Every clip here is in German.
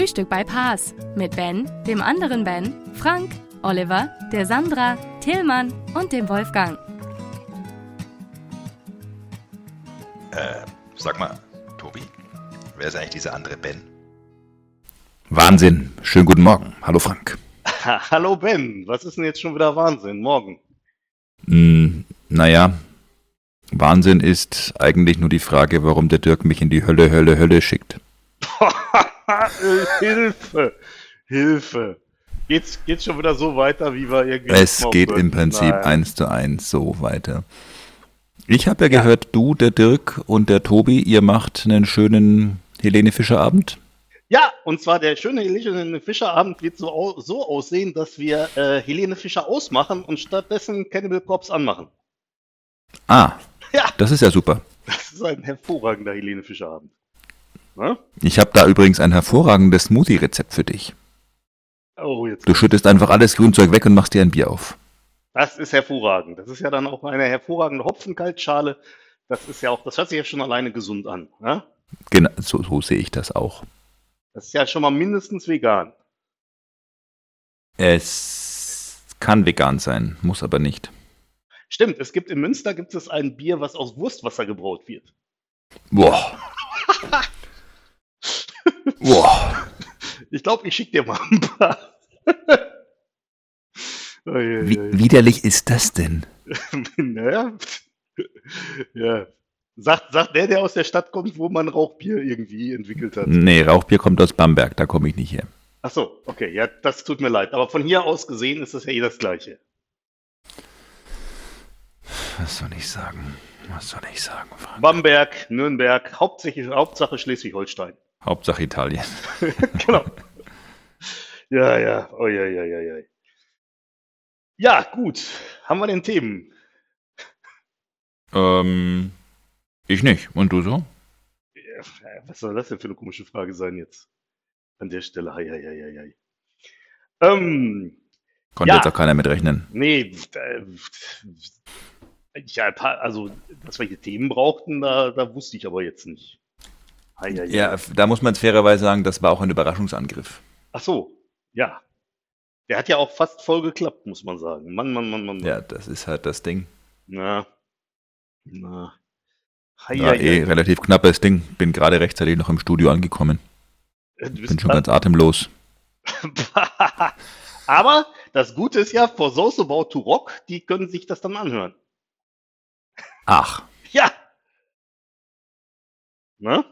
Frühstück bei Paas mit Ben, dem anderen Ben, Frank, Oliver, der Sandra, Tillmann und dem Wolfgang. Äh, sag mal, Tobi, wer ist eigentlich dieser andere Ben? Wahnsinn. Schönen guten Morgen. Hallo Frank. Hallo Ben, was ist denn jetzt schon wieder Wahnsinn? Morgen. Hm, naja, Wahnsinn ist eigentlich nur die Frage, warum der Dirk mich in die Hölle, Hölle, Hölle schickt. Hilfe! Hilfe! Geht's, geht's schon wieder so weiter, wie wir irgendwie. Es geht im Prinzip Nein. eins zu eins so weiter. Ich habe ja, gehört, du, der Dirk und der Tobi, ihr macht einen schönen Helene Fischer Abend. Ja, und zwar der schöne Helene Fischer-Abend wird so, so aussehen, dass wir äh, Helene Fischer ausmachen und stattdessen Cannibal Corpse anmachen. Ah, Ja, das ist ja super. das ist ein hervorragender Helene Fischer-Abend. Ne? Ich habe da übrigens ein hervorragendes Smoothie-Rezept für dich. Oh, jetzt. Du schüttest einfach alles Grünzeug weg und machst dir ein Bier auf. Das ist hervorragend. Das ist ja dann auch eine hervorragende Hopfenkaltschale. Das ist ja auch, das hört sich ja schon alleine gesund an. Ne? Genau, so, so sehe ich das auch. Das ist ja schon mal mindestens vegan. Es kann vegan sein, muss aber nicht. Stimmt, es gibt in Münster gibt es ein Bier, was aus Wurstwasser gebraut wird. Boah. Boah. Ich glaube, ich schicke dir mal ein paar. Oh, je, Wie je. widerlich ist das denn? naja. ja. Sagt, sagt der, der aus der Stadt kommt, wo man Rauchbier irgendwie entwickelt hat. Nee, Rauchbier kommt aus Bamberg, da komme ich nicht her. Ach so, okay, ja, das tut mir leid. Aber von hier aus gesehen ist das ja eh das Gleiche. Was soll ich sagen? Was soll ich sagen, Frank? Bamberg, Nürnberg, hauptsächlich, Hauptsache Schleswig-Holstein. Hauptsache Italien. genau. Ja, ja, oh ja, ja, ja, ja. Ja, gut. Haben wir denn Themen? Ähm, ich nicht. Und du so? Ja, Was soll das denn für eine komische Frage sein jetzt? An der Stelle, hei, hei, hei, hei. Ähm, Konnte Ja. jetzt auch keiner mitrechnen. nee, äh, ja, also, dass wir hier Themen brauchten, da, da wusste ich aber jetzt nicht. Hei, hei. Ja, da muss man fairerweise sagen, das war auch ein Überraschungsangriff. Ach so, ja. Der hat ja auch fast voll geklappt, muss man sagen. Mann, Mann, Mann, Mann. Mann. Ja, das ist halt das Ding. Na. Na. Hei, Ja, eh, relativ knappes Ding. Bin gerade rechtzeitig noch im Studio angekommen. Bist Bin schon ganz atemlos. Aber das Gute ist ja, for those about to rock, die können sich das dann anhören. Ach, Ja. Ne?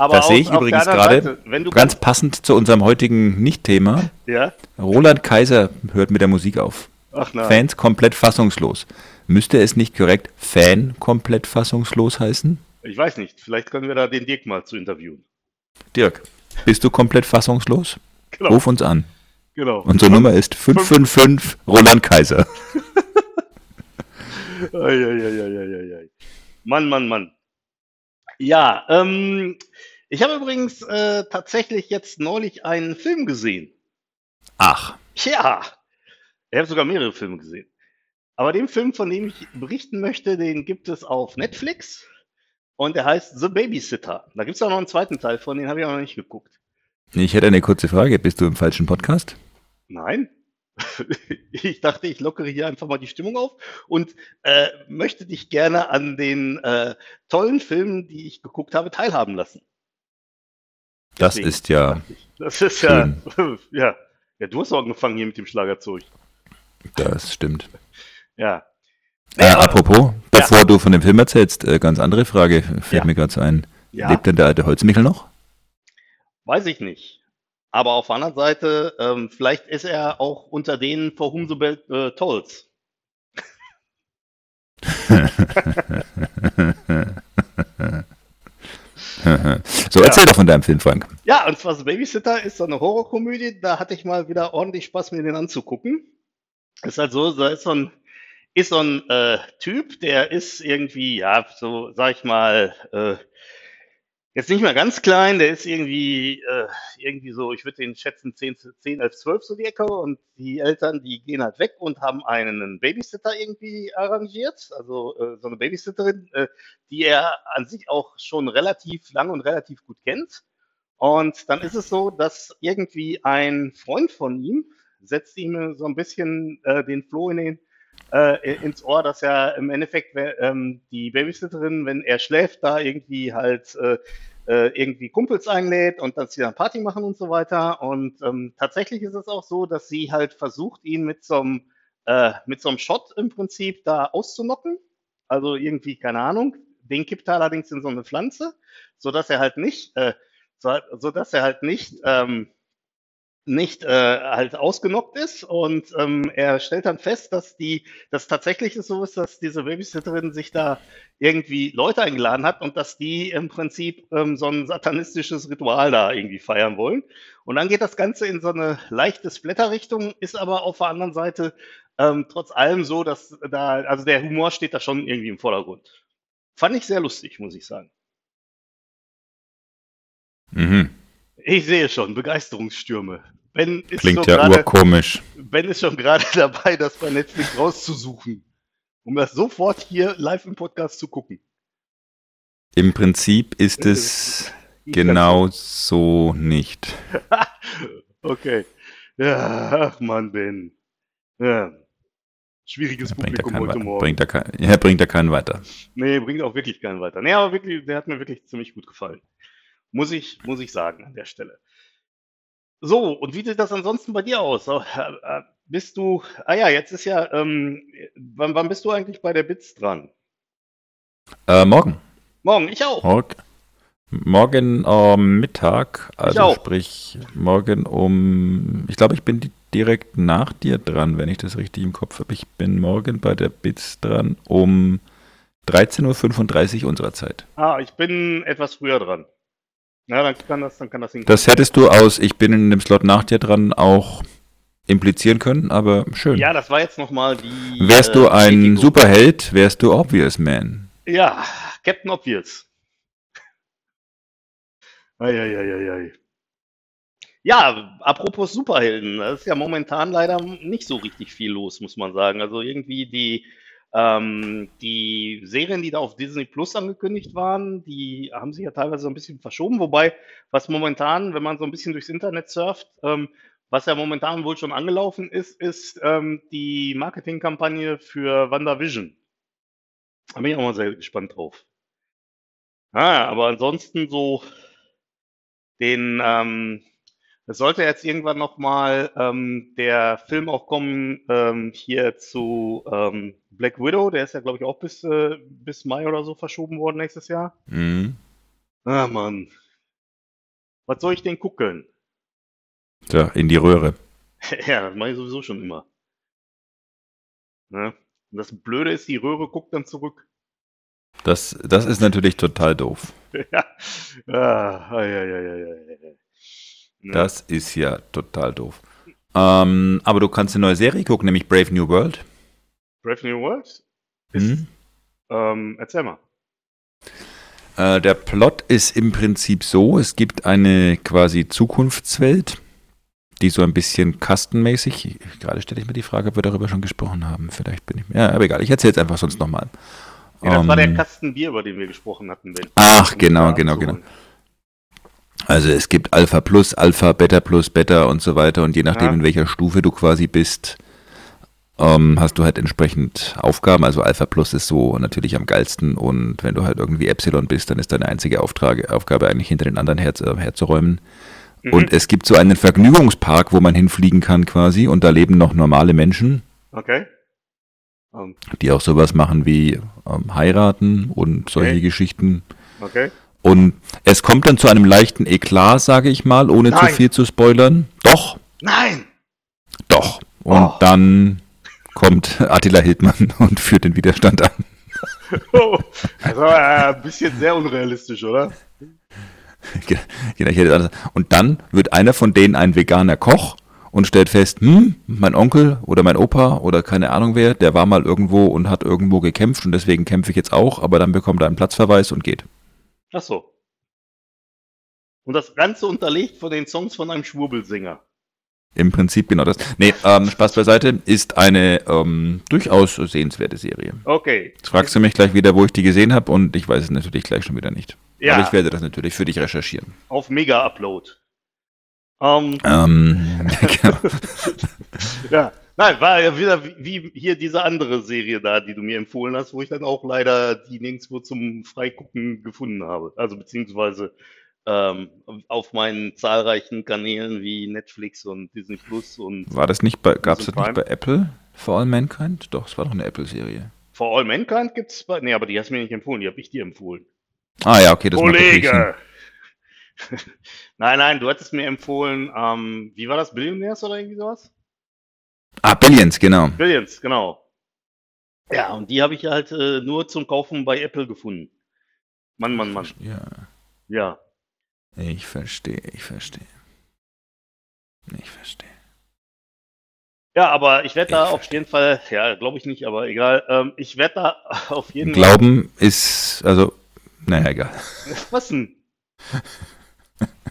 Aber Das auf- sehe ich übrigens gerade. Ganz passend zu unserem heutigen Nicht-Thema. Ja? Roland Kaiser hört mit der Musik auf. Ach nein. Fans komplett fassungslos. Müsste es nicht korrekt Fan komplett fassungslos heißen? Ich weiß nicht. Vielleicht können wir da den Dirk mal zu interviewen. Dirk, bist du komplett fassungslos? Genau. Ruf uns an. Genau. Unsere Nummer ist 555 Roland Kaiser. Mann, Mann, Mann. Ja, ähm, ich habe übrigens äh, tatsächlich jetzt neulich einen Film gesehen. Ach, Ja, ich habe sogar mehrere Filme gesehen. Aber den Film, von dem ich berichten möchte, den gibt es auf Netflix und der heißt The Babysitter. Da gibt es auch noch einen zweiten Teil von, den habe ich auch noch nicht geguckt. ich hätte eine kurze Frage. Bist du im falschen Podcast? Nein. Ich dachte, ich lockere hier einfach mal die Stimmung auf und äh, möchte dich gerne an den äh, tollen Filmen, die ich geguckt habe, teilhaben lassen. Das Deswegen ist ja. Das ist ja, ja. Ja, du hast auch angefangen hier mit dem Schlagerzeug. das stimmt. Ja. Äh, apropos, bevor du von dem Film erzählst, äh, ganz andere Frage, fällt Ja. mir gerade so ein. Ja. Lebt denn der alte Holzmichel noch? Weiß ich nicht. Aber auf der anderen Seite, ähm, vielleicht ist er auch unter denen for whom äh, tolls. so, erzähl doch von deinem Film, Frank. Ja, und zwar The Babysitter ist so eine Horrorkomödie. Da hatte ich mal wieder ordentlich Spaß, mir den anzugucken. Ist halt so, da ist so ein, ist so ein äh, Typ, der ist irgendwie, ja, so, sag ich mal, äh, jetzt nicht mehr ganz klein, der ist irgendwie, äh, irgendwie so, ich würde den schätzen 10, 10, 11, 12 so die Ecke und die Eltern, die gehen halt weg und haben einen Babysitter irgendwie arrangiert, also äh, so eine Babysitterin, äh, die er an sich auch schon relativ lang und relativ gut kennt. Und dann ist es so, dass irgendwie ein Freund von ihm setzt ihm so ein bisschen äh, den Floh in den, äh, ins Ohr, dass er im Endeffekt ähm, die Babysitterin, wenn er schläft, da irgendwie halt äh, äh, irgendwie Kumpels einlädt und dass sie dann Party machen und so weiter. Und ähm, tatsächlich ist es auch so, dass sie halt versucht, ihn mit so einem äh, mit so einem Shot im Prinzip da auszunocken. Also irgendwie, keine Ahnung. Den kippt er allerdings in so eine Pflanze, so dass er halt nicht, äh, so, so dass er halt nicht ähm, nicht äh, halt ausgenockt ist und ähm, er stellt dann fest, dass die, dass tatsächlich es so ist, dass diese Babysitterin sich da irgendwie Leute eingeladen hat und dass die im Prinzip ähm, so ein satanistisches Ritual da irgendwie feiern wollen. Und dann geht das Ganze in so eine leichte Splatter-Richtung, ist aber auf der anderen Seite ähm, trotz allem so, dass da, also der Humor steht da schon irgendwie im Vordergrund. Fand ich sehr lustig, muss ich sagen. Mhm. Ich sehe schon, Begeisterungsstürme. Ben ist Klingt ja gerade urkomisch. Ben ist schon gerade dabei, das bei Netflix rauszusuchen, um das sofort hier live im Podcast zu gucken. Im Prinzip ist es genau so nicht. Okay. Ja, ach Mann, Ben. Ja. Schwieriges er Publikum heute Morgen. bringt er kein, ja, bringt er keinen weiter. Nee, bringt auch wirklich keinen weiter. Nee, aber wirklich, der hat mir wirklich ziemlich gut gefallen. Muss ich, muss ich sagen an der Stelle. So, und wie sieht das ansonsten bei dir aus? Äh, äh, Bist du, ah ja, jetzt ist ja, ähm, wann, wann bist du eigentlich bei der BITS dran? Äh, morgen. Morgen, ich auch. Morgen, morgen am Mittag, also sprich morgen um, ich glaube, ich bin di- direkt nach dir dran, wenn ich das richtig im Kopf habe. Ich bin morgen bei der BITS dran um 13.35 Uhr unserer Zeit. Ah, ich bin etwas früher dran. Ja, dann kann das, dann kann das hinkommen. Das hättest du aus, ich bin in dem Slot nach dir dran auch implizieren können, aber schön. Ja, das war jetzt nochmal die. Wärst äh, du ein Bestätigung. Superheld, wärst du Obvious Man. Ja, Captain Obvious. Eieieiei. Ja, apropos Superhelden, da ist ja momentan leider nicht so richtig viel los, muss man sagen. Also irgendwie die, ähm, die Serien, die da auf Disney Plus angekündigt waren, die haben sich ja teilweise so ein bisschen verschoben. Wobei, was momentan, wenn man so ein bisschen durchs Internet surft, ähm, was ja momentan wohl schon angelaufen ist, ist ähm, die Marketingkampagne für WandaVision. Da bin ich auch mal sehr gespannt drauf. Ah, aber ansonsten so den, ähm, es sollte jetzt irgendwann nochmal ähm, der Film auch kommen ähm, hier zu ähm, Black Widow, der ist ja glaube ich auch bis, äh, bis Mai oder so verschoben worden nächstes Jahr. Mhm. Ah Mann. Was soll ich denn gucken? So, in die Röhre. ja, das mache ich sowieso schon immer. Ne? Und das Blöde ist, die Röhre guckt dann zurück. Das, das ist natürlich total doof. ja. Ah, ei, ei, ei, ei. Ne? Das ist ja total doof. Ähm, aber du kannst eine neue Serie gucken, nämlich Brave New World. Brave New World? Ist, Mhm. ähm, erzähl mal. Äh, der Plot ist im Prinzip so, es gibt eine quasi Zukunftswelt, die so ein bisschen kastenmäßig, gerade stelle ich mir die Frage, ob wir darüber schon gesprochen haben. Vielleicht bin ich, ja, aber egal, ich erzähle es einfach sonst nochmal. Ja, das war der Ähm, Kasten Bier, über den wir gesprochen hatten. Ach, Um genau, genau, abzuholen. Also es gibt Alpha Plus, Alpha, Beta Plus, Beta und so weiter und je nachdem, Ja. in welcher Stufe du quasi bist, ähm, hast du halt entsprechend Aufgaben. Also Alpha Plus ist so natürlich am geilsten und wenn du halt irgendwie Epsilon bist, dann ist deine einzige Auftrage, Aufgabe eigentlich hinter den anderen her, äh, herzuräumen. Mhm. Und es gibt so einen Vergnügungspark, wo man hinfliegen kann quasi und da leben noch normale Menschen, Okay. Ähm, die auch sowas machen wie ähm, heiraten und solche Okay. Geschichten. okay. Und es kommt dann zu einem leichten Eklat, sage ich mal, ohne zu Nein. viel zu spoilern. Doch, Nein! doch. Und Oh. dann kommt Attila Hildmann und führt den Widerstand an. Oh, also äh, ein bisschen sehr unrealistisch, oder? Genau, ich hätte Und dann wird einer von denen ein veganer Koch und stellt fest, hm, mein Onkel oder mein Opa oder keine Ahnung wer, der war mal irgendwo und hat irgendwo gekämpft und deswegen kämpfe ich jetzt auch, aber dann bekommt er einen Platzverweis und geht. Ach so. Und das Ganze unterlegt von den Songs von einem Schwurbelsänger. Im Prinzip genau das. Nee, ähm, Spaß beiseite, ist eine ähm, durchaus sehenswerte Serie. Okay. Jetzt fragst du mich gleich wieder, wo ich die gesehen habe und ich weiß es natürlich gleich schon wieder nicht. Ja. Aber ich werde das natürlich für dich recherchieren. Auf Mega-Upload. Ähm, Ähm, genau. ja. Nein, war ja wieder wie, wie hier diese andere Serie da, die du mir empfohlen hast, wo ich dann auch leider die nirgendwo zum Freigucken gefunden habe. Also beziehungsweise ähm, auf meinen zahlreichen Kanälen wie Netflix und Disney Plus und War das nicht bei, gab es das nicht bei Apple For All Mankind? Doch, es war doch eine Apple-Serie. For All Mankind gibt's bei. Nee, aber die hast du mir nicht empfohlen, die habe ich dir empfohlen. Ah ja, okay, das. Kollege! nein, nein, du hattest mir empfohlen, ähm, wie war das, Billionaires oder irgendwie sowas? Ah, Billions, genau. Billions, genau. Ja, und die habe ich halt äh, nur zum Kaufen bei Apple gefunden. Mann, Mann, Mann. Ja, Ja. Ich verstehe, ich verstehe. Ich verstehe. Ja, aber ich werde da auf jeden Fall, ja, glaube ich nicht, aber egal, ähm, ich werde da auf jeden Glauben ist, also, naja, egal. Fall. Was denn?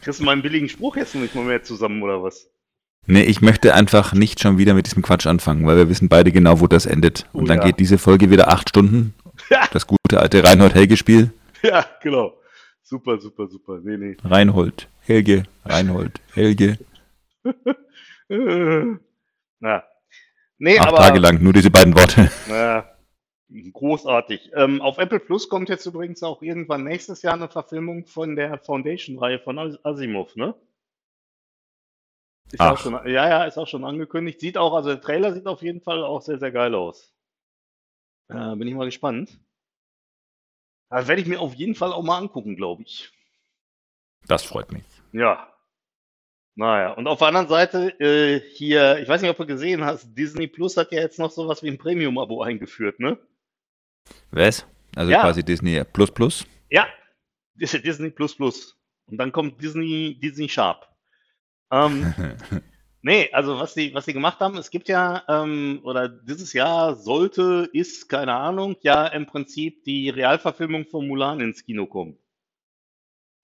Kriegst du meinen billigen Spruch jetzt noch nicht mal mehr zusammen, oder was? Nee, ich möchte einfach nicht schon wieder mit diesem Quatsch anfangen, weil wir wissen beide genau, wo das endet. Und Oh dann ja. geht diese Folge wieder acht Stunden. Ja. Das gute alte Reinhold-Helge-Spiel. Ja, genau. Super, super, super. Nee, nee. Reinhold, Helge, Reinhold, Helge. Na. Nee, Acht aber. Tage lang, nur diese beiden Worte. Ja, großartig. Ähm, auf Apple Plus kommt jetzt übrigens auch irgendwann nächstes Jahr eine Verfilmung von der Foundation-Reihe von As- Asimov, ne? Ist auch schon, ja, ja, ist auch schon angekündigt. Sieht auch, also der Trailer sieht auf jeden Fall auch sehr, sehr geil aus. Äh, bin ich mal gespannt. Das werde ich mir auf jeden Fall auch mal angucken, glaube ich. Das freut mich. Ja. Naja, und auf der anderen Seite, äh, hier, ich weiß nicht, ob du gesehen hast, Disney Plus hat ja jetzt noch sowas wie ein Premium-Abo eingeführt, ne? Was? Also Ja. quasi Disney Plus Plus. Ja, Dis- Disney Plus Plus. Und dann kommt Disney, Disney Sharp. Ähm, nee, also was die, was gemacht haben, es gibt ja, ähm, oder dieses Jahr sollte, ist, keine Ahnung, ja im Prinzip die Realverfilmung von Mulan ins Kino kommen.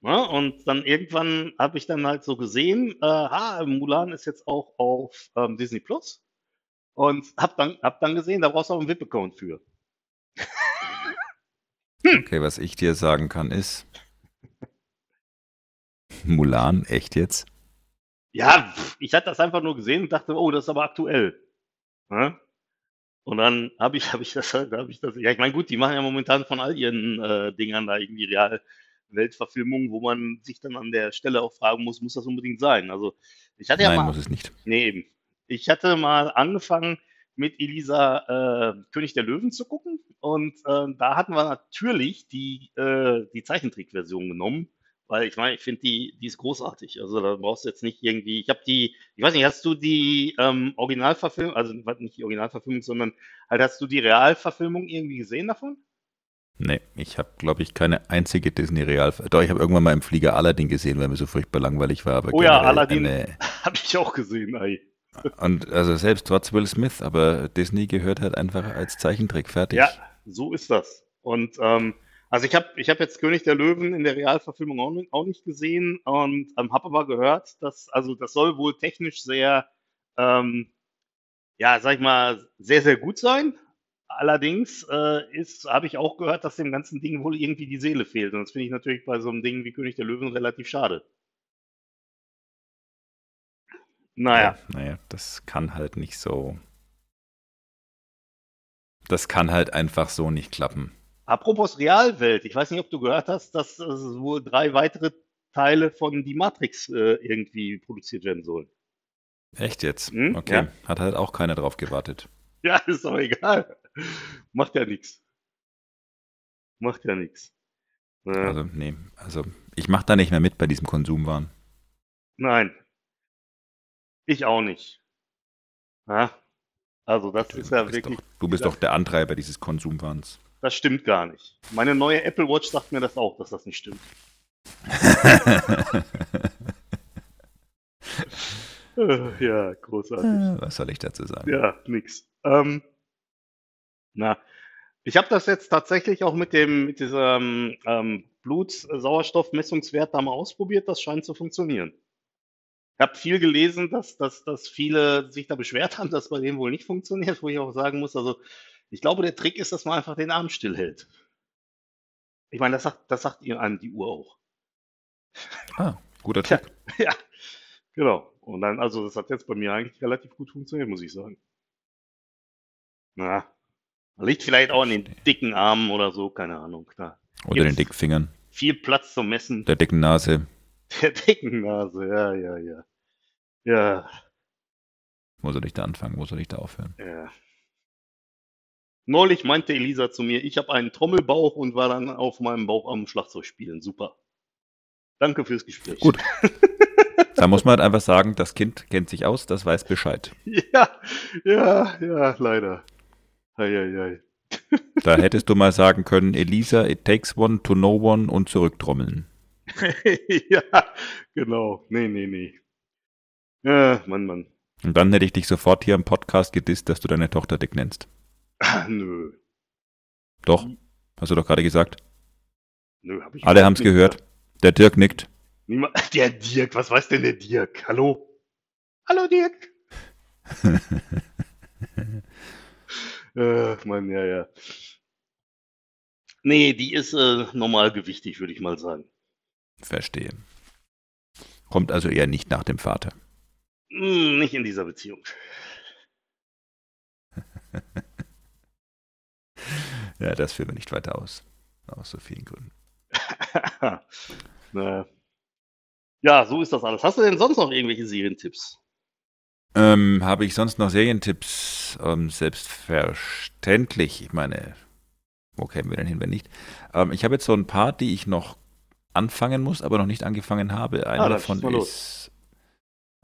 Ja, und dann irgendwann habe ich dann halt so gesehen, äh, ha, Mulan ist jetzt auch auf ähm, Disney Plus. Und hab dann, hab dann gesehen, da brauchst du auch einen VIP-Account für. Okay, was ich dir sagen kann ist. Mulan, echt jetzt? Ja, ich hatte das einfach nur gesehen und dachte, oh, das ist aber aktuell. Ja? Und dann habe ich, habe ich das, habe ich das, ja, ich meine, gut, die machen ja momentan von all ihren äh, Dingern da irgendwie real Weltverfilmungen, wo man sich dann an der Stelle auch fragen muss, muss das unbedingt sein? Also, ich hatte ja Nein, mal, muss es nicht. nee, eben. Ich hatte mal angefangen mit Elisa äh, König der Löwen zu gucken und äh, da hatten wir natürlich die, äh, die Zeichentrickversion genommen, weil ich meine, ich finde die, die ist großartig. Also da brauchst du jetzt nicht irgendwie, ich habe die, ich weiß nicht, hast du die ähm, Originalverfilmung, also nicht die Originalverfilmung, sondern halt hast du die Realverfilmung irgendwie gesehen davon? Nee, ich habe, glaube ich, keine einzige Disney-Real. Doch, ich habe irgendwann mal im Flieger Aladdin gesehen, weil mir so furchtbar langweilig war. Aber Oh ja, Aladdin. Eine, Habe ich auch gesehen, ey. und also selbst trotz Will Smith, aber Disney gehört halt einfach als Zeichentrick fertig. Ja, so ist das. Und ähm, also ich habe ich hab jetzt König der Löwen in der Realverfilmung auch, nicht- gesehen und ähm, habe aber gehört, dass also das soll wohl technisch sehr, ähm, ja, sag ich mal, sehr sehr gut sein. Allerdings äh, habe ich auch gehört, dass dem ganzen Ding wohl irgendwie die Seele fehlt. Und das finde ich natürlich bei so einem Ding wie König der Löwen relativ schade. Naja. Naja, das kann halt nicht so. Das kann halt einfach so nicht klappen. Apropos Realwelt, ich weiß nicht, ob du gehört hast, dass äh, wohl drei weitere Teile von Die Matrix äh, irgendwie produziert werden sollen. Echt jetzt? Hm, Okay. ja. Hat halt auch keiner drauf gewartet. Ja, ist doch egal. Macht ja nichts. Macht ja nichts. Ja, Also, nee. Also, ich mache da nicht mehr mit bei diesem Konsumwahn. nein. Ich auch nicht. Ja? Also das ist ja du wirklich, doch, du bist doch der Antreiber dieses Konsumwahns. Das stimmt gar nicht. Meine neue Apple Watch sagt mir das auch, dass das nicht stimmt. Äh, ja, großartig. Was soll ich dazu sagen? Ja, nix. Ähm, na, ich habe das jetzt tatsächlich auch mit dem mit diesem ähm, Blutsauerstoffmessungswert da mal ausprobiert. Das scheint zu funktionieren. Ich habe viel gelesen, dass, dass, dass viele sich da beschwert haben, dass bei denen wohl nicht funktioniert, wo ich auch sagen muss, also ich glaube, der Trick ist, dass man einfach den Arm stillhält. Ich meine, das sagt, das sagt ihr einem die Uhr auch. Ah, guter Trick. ja, genau. Und dann, also das hat jetzt bei mir eigentlich relativ gut funktioniert, muss ich sagen. Na, liegt vielleicht auch an den dicken Armen oder so, keine Ahnung. Da Oder den dicken Fingern, viel Platz zum Messen. der dicken Nase. Der dicken Nase, ja, ja, ja. Ja, Wo soll ich da anfangen? Wo soll ich da aufhören? ja. Neulich meinte Elisa zu mir, ich habe einen Trommelbauch und war dann auf meinem Bauch am Schlagzeug spielen. Super. Danke fürs Gespräch. Gut. Da muss man halt einfach sagen, das Kind kennt sich aus, das weiß Bescheid. Ja, ja, ja, leider. Eieiei. Da hättest du mal sagen können, Elisa, it takes one to know one und zurücktrommeln. ja, genau. Nee, nee, nee. Ja, Mann, Mann. Und dann hätte ich dich sofort hier im Podcast gedisst, dass du deine Tochter dick nennst. Nö. Doch, hast du doch gerade gesagt. Nö, hab ich Alle haben es gehört. Der Dirk nickt. Niemand, der Dirk, was weiß denn der Dirk? Hallo? Hallo, Dirk. Äh, Mann, ja, ja. Nee, die ist äh, normalgewichtig, würde ich mal sagen. Verstehe. Kommt also eher nicht nach dem Vater. Hm, nicht in dieser Beziehung. Ja, das führen wir nicht weiter aus. Aus so vielen Gründen. Na. Ja, so ist das alles. Hast du denn sonst noch irgendwelche Serientipps? Ähm, habe ich sonst noch Serientipps? Ähm, selbstverständlich. Ich meine, wo kämen wir denn hin, wenn nicht? Ähm, ich habe jetzt so ein paar, die ich noch anfangen muss, aber noch nicht angefangen habe. Einer Ah, davon ist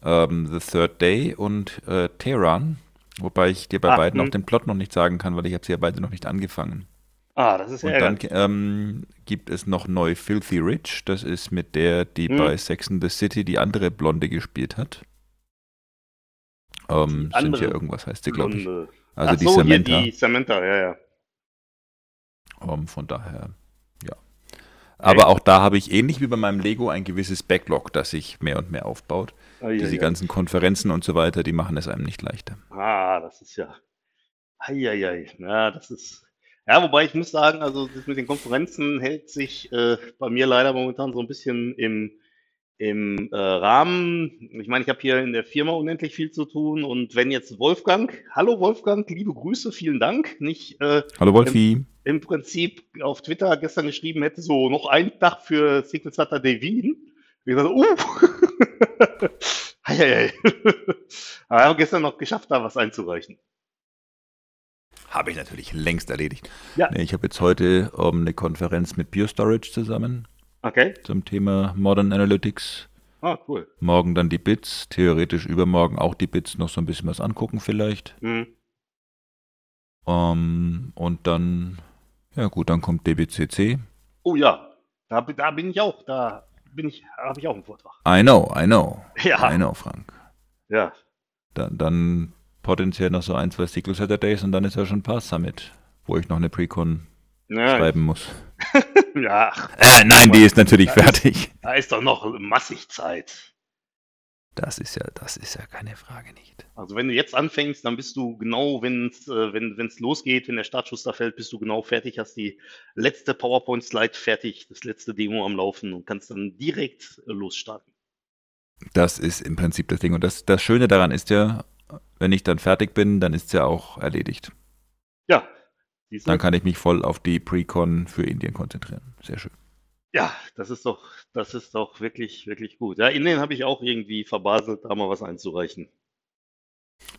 ähm, The Third Day und äh, Tehran, wobei ich dir bei Ah, beiden hm. auch den Plot noch nicht sagen kann, weil ich habe sie ja beide noch nicht angefangen. Ah, das ist ja Und dann ähm, gibt es noch neu Filthy Rich. Das ist mit der, die Hm. bei Sex and the City die andere Blonde gespielt hat. Ähm, andere Cynthia irgendwas heißt sie, glaube ich. Also Ach die so, hier Samantha. die Samantha, ja, ja. Ähm, von daher, ja. Aber auch da habe ich ähnlich wie bei meinem Lego ein gewisses Backlog, das sich mehr und mehr aufbaut. Ai, Diese ai. ganzen Konferenzen und so weiter, die machen es einem nicht leichter. Ah, das ist ja. Eieiei. Ja, das ist. Ja, wobei ich muss sagen, also das mit den Konferenzen hält sich äh, bei mir leider momentan so ein bisschen im, im äh, Rahmen. Ich meine, ich habe hier in der Firma unendlich viel zu tun und wenn jetzt Wolfgang, hallo Wolfgang, liebe Grüße, vielen Dank, nicht äh, Hallo Wolfi. im Prinzip auf Twitter gestern geschrieben hätte, so noch ein Tag für Secret Saturday Wien. Ich dachte, uh, Eieiei. Aber wir haben gestern noch geschafft, da was einzureichen. Habe ich natürlich längst erledigt. Ja. Nee, ich habe jetzt heute ähm, eine Konferenz mit BioStorage zusammen Okay. zum Thema Modern Analytics. Ah, cool. Morgen dann die Bits, theoretisch übermorgen auch die Bits, noch so ein bisschen was angucken vielleicht. Hm. Ähm, und dann, ja gut, dann kommt DBCC. Oh ja, da, da bin ich auch. Da bin ich, habe ich auch einen Vortrag. I know, I know. Ja. I know, Frank. Ja. Dann, dann potenziell noch so ein, zwei Secret Saturdays und dann ist ja schon Pass Summit, wo ich noch eine Precon Ja, schreiben muss. ja. Äh, nein, die ist natürlich Da ist- fertig. Da ist doch noch massig Zeit. Das ist ja, das ist ja keine Frage nicht. Also wenn du jetzt anfängst, dann bist du genau, wenn's, äh, wenn es losgeht, wenn der Startschuss da fällt, bist du genau fertig, hast die letzte PowerPoint-Slide fertig, das letzte Demo am Laufen und kannst dann direkt äh, losstarten. Das ist im Prinzip das Ding. Und das, das Schöne daran ist ja, wenn ich dann fertig bin, dann ist es ja auch erledigt. Ja. Dann kann ich mich voll auf die Precon für Indien konzentrieren. Sehr schön. Ja, das ist doch, das ist doch wirklich, wirklich gut. Ja, Indien habe ich auch irgendwie verbaselt, da mal was einzureichen.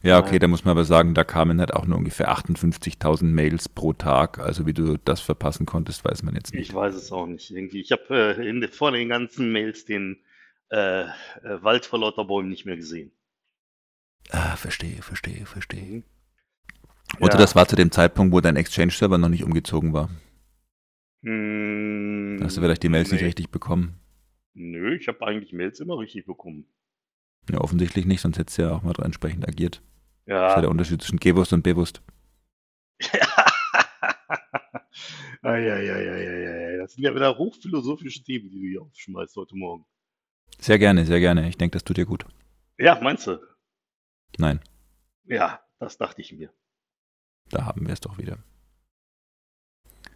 Ja, okay, da muss man aber sagen, da kamen halt auch nur ungefähr 58.000 Mails pro Tag. Also wie du das verpassen konntest, weiß man jetzt nicht. Ich weiß es auch nicht. Irgendwie, ich habe äh, in vor den ganzen Mails den äh, äh, Wald vor lauter Bäumen nicht mehr gesehen. Ah, verstehe, verstehe, verstehe. Mhm. Oder Ja. das war zu dem Zeitpunkt, wo dein Exchange-Server noch nicht umgezogen war. Hm, Da hast du vielleicht die Mails nicht nee. richtig bekommen. ich habe eigentlich Mails immer richtig bekommen. Ja, offensichtlich nicht, sonst hättest du ja auch mal entsprechend agiert. Das ist ja Ja. der Unterschied zwischen gewusst und bewusst. Eieieiei, das sind ja wieder hochphilosophische Themen, die du hier aufschmeißt heute Morgen. Sehr gerne, sehr gerne. Ich denke, das tut dir gut. Ja, meinst du? Nein, Ja, das dachte ich mir. da haben wir es doch wieder.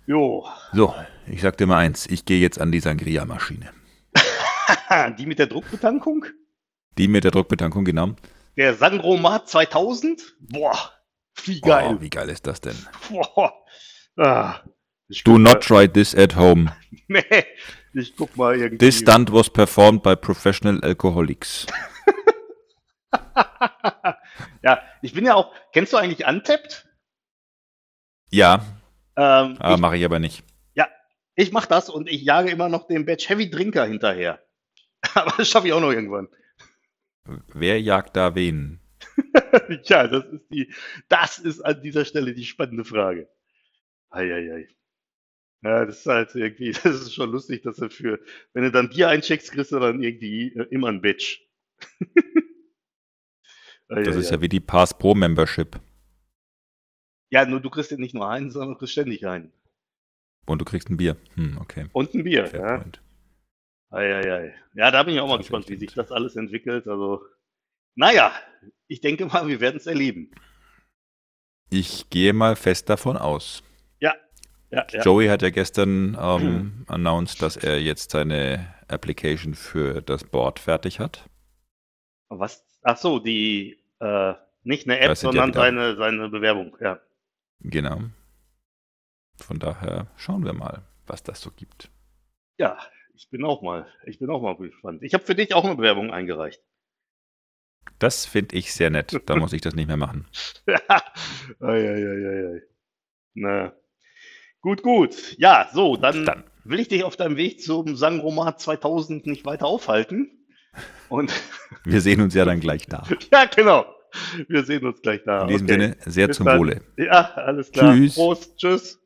Jo, So, ich sag dir mal eins. Ich gehe jetzt an die Sangria-Maschine. die mit der Druckbetankung? Die mit der Druckbetankung, genau. Der Sangromat 2000? Boah, wie geil. Oh, wie geil ist das denn? Boah. Ah, Do not try this at home. Nee, ich guck mal irgendwie. This stunt was performed by professional alcoholics. ja, ich bin ja auch. Kennst du eigentlich Untapped? Ja, Ähm, ich, mache ich aber nicht. ich mach das und ich jage immer noch den Batch Heavy Drinker hinterher. aber das schaffe ich auch noch irgendwann. Wer jagt da wen? ja, das ist die, das ist an dieser Stelle die spannende Frage. Eieiei. Ja, das ist halt irgendwie, das ist schon lustig, dass du für, wenn du dann Bier eincheckst, kriegst du dann irgendwie äh, immer ein Batch. Das ist ja wie die Pass Pro Membership. Ja, nur du kriegst ja nicht nur einen, sondern du kriegst ständig einen. Und du kriegst ein Bier. Hm, okay. Und ein Bier, Fair ja. point. Eieiei. Ja, da bin ich auch mal gespannt, wie sich das alles entwickelt. Also, naja, ich denke mal, wir werden es erleben. Ich gehe mal fest davon aus. Ja, ja. Joey hat ja gestern ähm, announced, dass er jetzt seine Application für das Board fertig hat. Was? Ach so, die, äh, nicht eine App, ja sondern wieder- seine, seine Bewerbung, ja. Genau. Von daher schauen wir mal, was das so gibt. Ja, ich bin auch mal, ich bin auch mal gespannt. Ich habe für dich auch eine Bewerbung eingereicht. Das finde ich sehr nett. Da muss ich das nicht mehr machen. Eieieiei. Na. Gut, gut. Ja, so, dann, Dann. will ich dich auf deinem Weg zum Sangromat 2000 nicht weiter aufhalten. Und Wir sehen uns ja dann gleich da. ja, genau. Wir sehen uns gleich da. In diesem okay. Sinne, sehr Bis zum dann. Wohle. Ja, alles klar. Tschüss. Prost, tschüss.